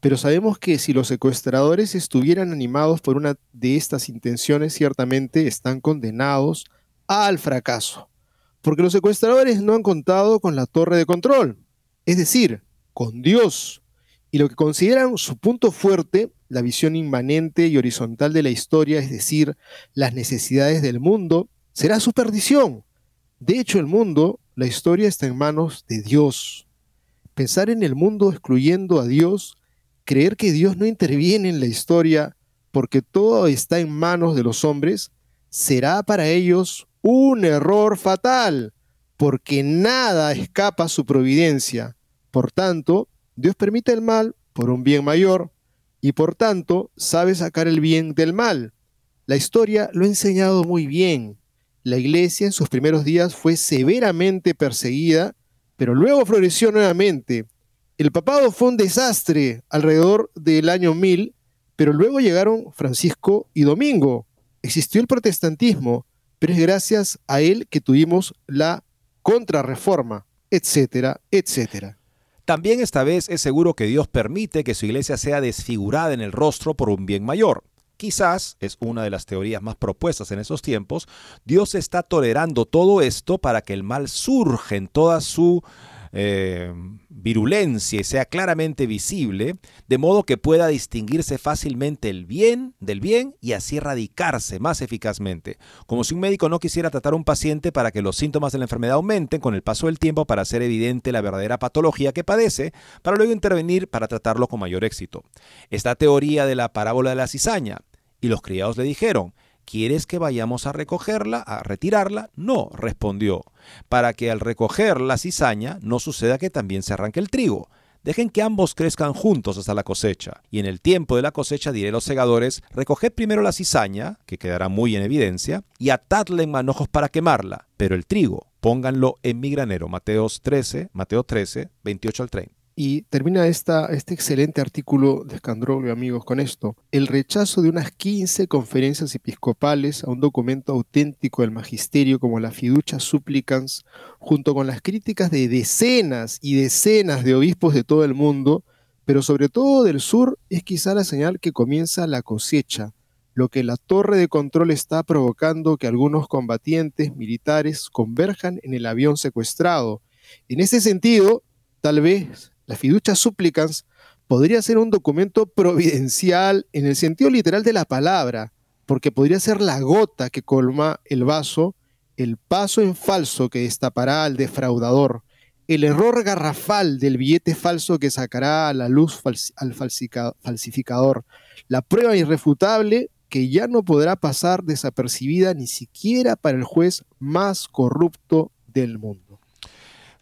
pero sabemos que si los secuestradores estuvieran animados por una de estas intenciones, ciertamente están condenados al fracaso. Porque los secuestradores no han contado con la torre de control, es decir, con Dios. Y lo que consideran su punto fuerte, la visión inmanente y horizontal de la historia, es decir, las necesidades del mundo, será su perdición. De hecho, el mundo, la historia está en manos de Dios. Pensar en el mundo excluyendo a Dios creer que Dios no interviene en la historia porque todo está en manos de los hombres, será para ellos un error fatal, porque nada escapa a su providencia. Por tanto, Dios permite el mal por un bien mayor, y por tanto sabe sacar el bien del mal. La historia lo ha enseñado muy bien. La iglesia en sus primeros días fue severamente perseguida, pero luego floreció nuevamente el papado fue un desastre alrededor del año 1000, pero luego llegaron Francisco y Domingo. Existió el protestantismo, pero es gracias a él que tuvimos la contrarreforma, etcétera, etcétera. También esta vez es seguro que Dios permite que su iglesia sea desfigurada en el rostro por un bien mayor. Quizás, es una de las teorías más propuestas en esos tiempos, Dios está tolerando todo esto para que el mal surja en toda su eh, virulencia y sea claramente visible, de modo que pueda distinguirse fácilmente el bien del bien y así erradicarse más eficazmente. Como si un médico no quisiera tratar a un paciente para que los síntomas de la enfermedad aumenten con el paso del tiempo para hacer evidente la verdadera patología que padece, para luego intervenir para tratarlo con mayor éxito. Esta teoría de la parábola de la cizaña. Y los criados le dijeron, ¿Quieres que vayamos a recogerla, a retirarla? No, respondió, para que al recoger la cizaña no suceda que también se arranque el trigo. Dejen que ambos crezcan juntos hasta la cosecha, y en el tiempo de la cosecha diré a los segadores, recoged primero la cizaña, que quedará muy en evidencia, y atadla en manojos para quemarla, pero el trigo, pónganlo en mi granero. Mateos 13, Mateo 13, 28 al 30. Y termina esta, este excelente artículo de Scandrolio, amigos, con esto. El rechazo de unas 15 conferencias episcopales a un documento auténtico del magisterio como la Fiducia Supplicans, junto con las críticas de decenas y decenas de obispos de todo el mundo, pero sobre todo del sur, es quizá la señal que comienza la cosecha, lo que la torre de control está provocando que algunos combatientes militares converjan en el avión secuestrado. En ese sentido, tal vez la fiducia supplicans podría ser un documento providencial en el sentido literal de la palabra, porque podría ser la gota que colma el vaso, el paso en falso que destapará al defraudador, el error garrafal del billete falso que sacará a la luz al falsificador, la prueba irrefutable que ya no podrá pasar desapercibida ni siquiera para el juez más corrupto del mundo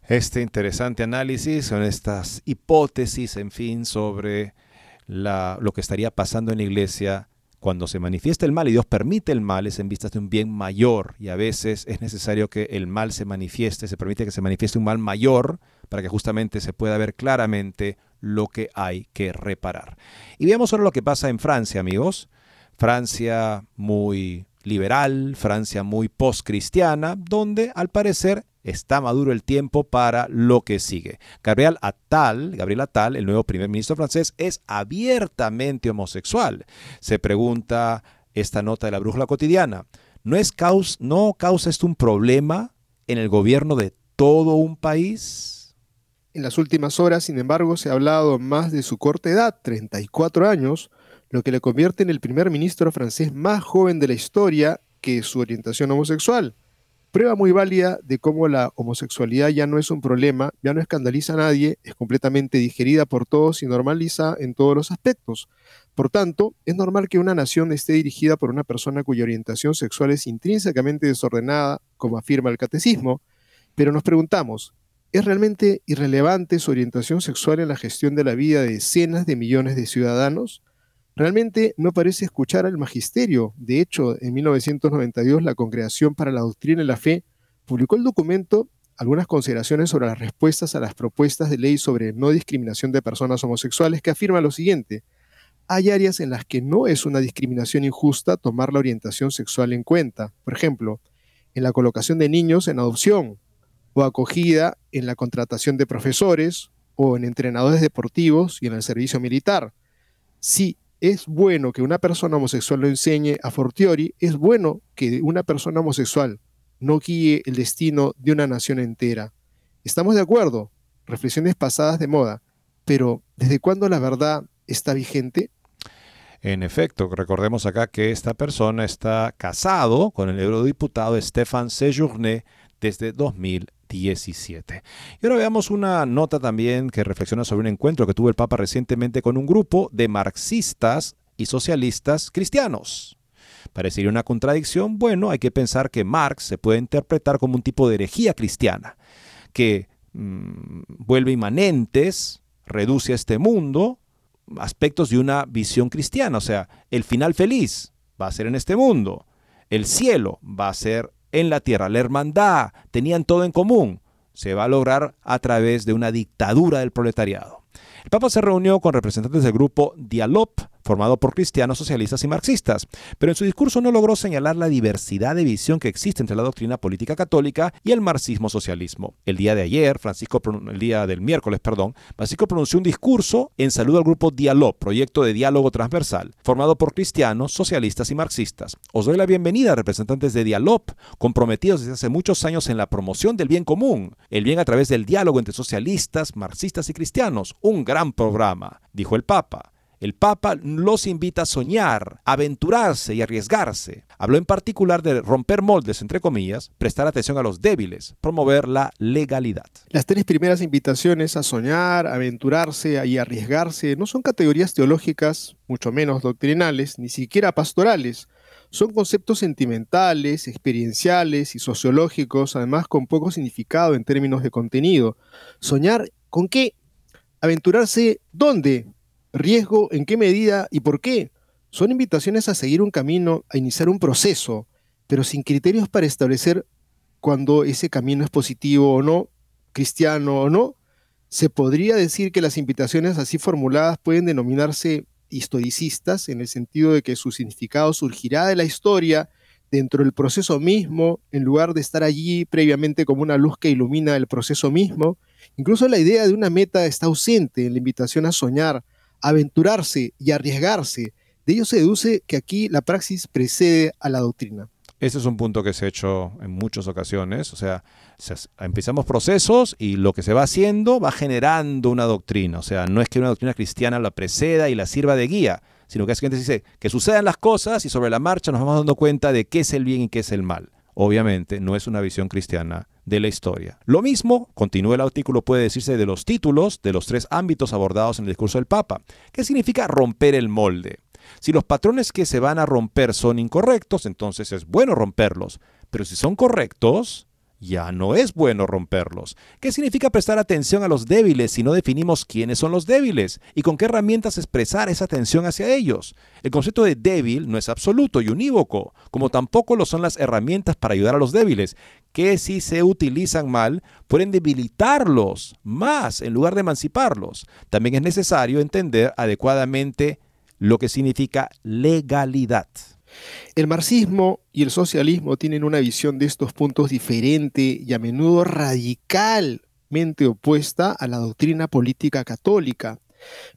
este interesante análisis, son estas hipótesis, en fin, sobre lo que estaría pasando en la iglesia cuando se manifiesta el mal y Dios permite el mal, es en vistas de un bien mayor y a veces es necesario que el mal se manifieste, se permite que se manifieste un mal mayor para que justamente se pueda ver claramente lo que hay que reparar. Y veamos ahora lo que pasa en Francia, amigos. Francia muy liberal, Francia muy post-cristiana, donde al parecer está maduro el tiempo para lo que sigue. Gabriel Attal, Gabriel Attal, el nuevo primer ministro francés, es abiertamente homosexual. Se pregunta esta nota de la brújula cotidiana. ¿No, es ¿No causa esto un problema en el gobierno de todo un país? En las últimas horas, sin embargo, se ha hablado más de su corta edad, 34 años, lo que le convierte en el primer ministro francés más joven de la historia que su orientación homosexual. Prueba muy válida de cómo la homosexualidad ya no es un problema, ya no escandaliza a nadie, es completamente digerida por todos y normaliza en todos los aspectos. Por tanto, es normal que una nación esté dirigida por una persona cuya orientación sexual es intrínsecamente desordenada, como afirma el catecismo, pero nos preguntamos, ¿es realmente irrelevante su orientación sexual en la gestión de la vida de decenas de millones de ciudadanos? Realmente no parece escuchar al magisterio. De hecho, en 1992 la Congregación para la Doctrina y la Fe publicó el documento algunas consideraciones sobre las respuestas a las propuestas de ley sobre no discriminación de personas homosexuales que afirma lo siguiente. Hay áreas en las que no es una discriminación injusta tomar la orientación sexual en cuenta. Por ejemplo, en la colocación de niños en adopción o acogida en la contratación de profesores o en entrenadores deportivos y en el servicio militar. Sí, es bueno que una persona homosexual lo enseñe a fortiori, es bueno que una persona homosexual no guíe el destino de una nación entera. Estamos de acuerdo, reflexiones pasadas de moda, pero ¿desde cuándo la verdad está vigente? En efecto, recordemos acá que esta persona está casado con el eurodiputado Stéphane Séjourné desde 2000 17. Y ahora veamos una nota también que reflexiona sobre un encuentro que tuvo el Papa recientemente con un grupo de marxistas y socialistas cristianos. Parecería una contradicción. Bueno, hay que pensar que Marx se puede interpretar como un tipo de herejía cristiana, que mm, vuelve inmanentes, reduce a este mundo aspectos de una visión cristiana. O sea, el final feliz va a ser en este mundo. El cielo va a ser en la tierra. La hermandad tenían todo en común. Se va a lograr a través de una dictadura del proletariado. El Papa se reunió con representantes del grupo Dialog formado por cristianos, socialistas y marxistas, pero en su discurso no logró señalar la diversidad de visión que existe entre la doctrina política católica y el marxismo-socialismo. El día de ayer, Francisco, el día del miércoles, perdón, Francisco pronunció un discurso en saludo al grupo Dialog, proyecto de diálogo transversal, formado por cristianos, socialistas y marxistas. Os doy la bienvenida, representantes de Dialog, comprometidos desde hace muchos años en la promoción del bien común, el bien a través del diálogo entre socialistas, marxistas y cristianos. Un gran programa, dijo el Papa. El Papa los invita a soñar, aventurarse y arriesgarse. Habló en particular de romper moldes, entre comillas, prestar atención a los débiles, promover la legalidad. Las tres primeras invitaciones a soñar, aventurarse y arriesgarse no son categorías teológicas, mucho menos doctrinales, ni siquiera pastorales. Son conceptos sentimentales, experienciales y sociológicos, además con poco significado en términos de contenido. Soñar con qué? Aventurarse dónde? Riesgo, en qué medida y por qué. Son invitaciones a seguir un camino, a iniciar un proceso, pero sin criterios para establecer cuando ese camino es positivo o no, cristiano o no. Se podría decir que las invitaciones así formuladas pueden denominarse historicistas, en el sentido de que su significado surgirá de la historia dentro del proceso mismo, en lugar de estar allí previamente como una luz que ilumina el proceso mismo. Incluso la idea de una meta está ausente en la invitación a soñar, aventurarse y arriesgarse. De ello se deduce que aquí la praxis precede a la doctrina. Ese es un punto que se ha hecho en muchas ocasiones. O sea, empezamos procesos y lo que se va haciendo va generando una doctrina. O sea, no es que una doctrina cristiana la preceda y la sirva de guía, sino que que dice que sucedan las cosas y sobre la marcha nos vamos dando cuenta de qué es el bien y qué es el mal. Obviamente no es una visión cristiana de la historia. Lo mismo, continúa el artículo, puede decirse de los títulos de los tres ámbitos abordados en el discurso del Papa. ¿Qué significa romper el molde? Si los patrones que se van a romper son incorrectos, entonces es bueno romperlos. Pero si son correctos, ya no es bueno romperlos. ¿Qué significa prestar atención a los débiles si no definimos quiénes son los débiles y con qué herramientas expresar esa atención hacia ellos? El concepto de débil no es absoluto y unívoco, como tampoco lo son las herramientas para ayudar a los débiles, que si se utilizan mal pueden debilitarlos más en lugar de emanciparlos. También es necesario entender adecuadamente lo que significa legalidad. El marxismo y el socialismo tienen una visión de estos puntos diferente y a menudo radicalmente opuesta a la doctrina política católica.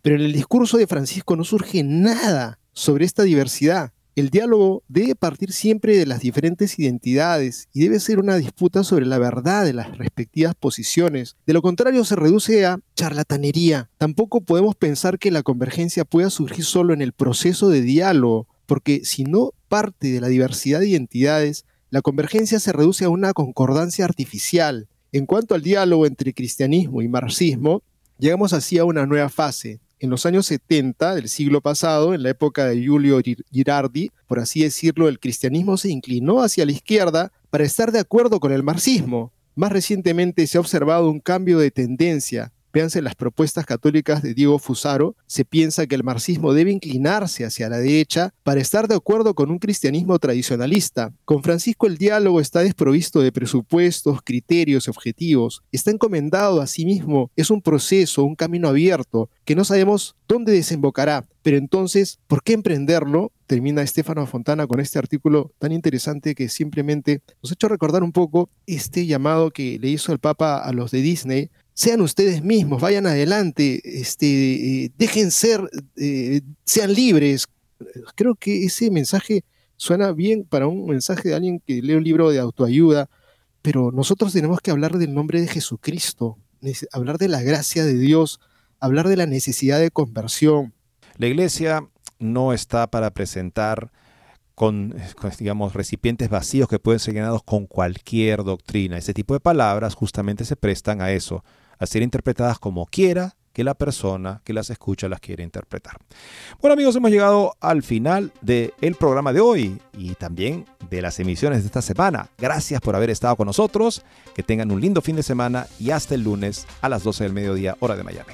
Pero en el discurso de Francisco no surge nada sobre esta diversidad. El diálogo debe partir siempre de las diferentes identidades y debe ser una disputa sobre la verdad de las respectivas posiciones. De lo contrario se reduce a charlatanería. Tampoco podemos pensar que la convergencia pueda surgir solo en el proceso de diálogo porque si no parte de la diversidad de identidades, la convergencia se reduce a una concordancia artificial. En cuanto al diálogo entre cristianismo y marxismo, llegamos así a una nueva fase. En los años 70 del siglo pasado, en la época de Giulio Girardi, por así decirlo, el cristianismo se inclinó hacia la izquierda para estar de acuerdo con el marxismo. Más recientemente se ha observado un cambio de tendencia, Véanse las propuestas católicas de Diego Fusaro, se piensa que el marxismo debe inclinarse hacia la derecha para estar de acuerdo con un cristianismo tradicionalista. Con Francisco el diálogo está desprovisto de presupuestos, criterios y objetivos. Está encomendado a sí mismo. Es un proceso, un camino abierto, que no sabemos dónde desembocará. Pero entonces, ¿por qué emprenderlo? Termina Estefano Fontana con este artículo tan interesante que simplemente nos ha hecho recordar un poco este llamado que le hizo el Papa a los de Disney sean ustedes mismos, vayan adelante, este, dejen ser, eh, sean libres. Creo que ese mensaje suena bien para un mensaje de alguien que lee un libro de autoayuda, pero nosotros tenemos que hablar del nombre de Jesucristo, hablar de la gracia de Dios, hablar de la necesidad de conversión. La iglesia no está para presentar con, digamos, recipientes vacíos que pueden ser llenados con cualquier doctrina. Ese tipo de palabras justamente se prestan a eso, a ser interpretadas como quiera que la persona que las escucha las quiere interpretar. Bueno amigos, hemos llegado al final del programa de hoy y también de las emisiones de esta semana. Gracias por haber estado con nosotros, que tengan un lindo fin de semana y hasta el lunes a las 12 del mediodía hora de Miami.